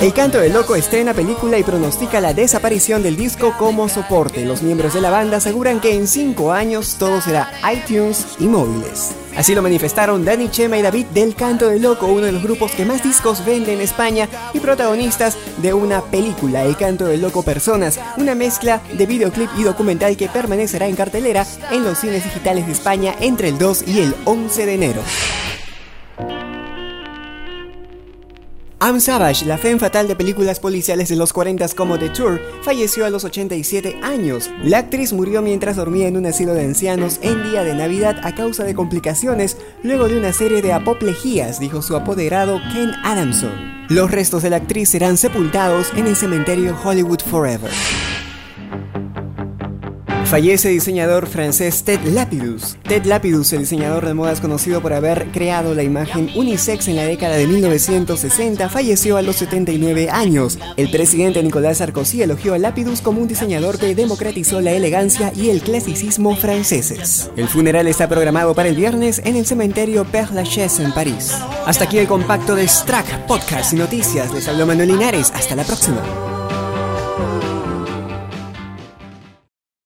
El Canto del Loco estrena película y pronostica la desaparición del disco como soporte. Los miembros de la banda aseguran que en 5 años todo será iTunes y móviles. Así lo manifestaron Dani Chema y David del Canto del Loco, uno de los grupos que más discos vende en España y protagonistas de una película, El Canto del Loco Personas, una mezcla de videoclip y documental que permanecerá en cartelera en los cines digitales de España entre el 2 y el 11 de enero. Am Savage, la fe fatal de películas policiales de los 40 como The Tour, falleció a los 87 años. La actriz murió mientras dormía en un asilo de ancianos en día de Navidad a causa de complicaciones luego de una serie de apoplejías, dijo su apoderado Ken Adamson. Los restos de la actriz serán sepultados en el cementerio Hollywood Forever. Fallece el diseñador francés Ted Lapidus. Ted Lapidus, el diseñador de modas conocido por haber creado la imagen unisex en la década de 1960, falleció a los 79 años. El presidente Nicolas Sarkozy elogió a Lapidus como un diseñador que democratizó la elegancia y el clasicismo franceses. El funeral está programado para el viernes en el cementerio Père Lachaise en París. Hasta aquí el compacto de Strack, podcast y noticias. Les habló Manuel Linares. Hasta la próxima.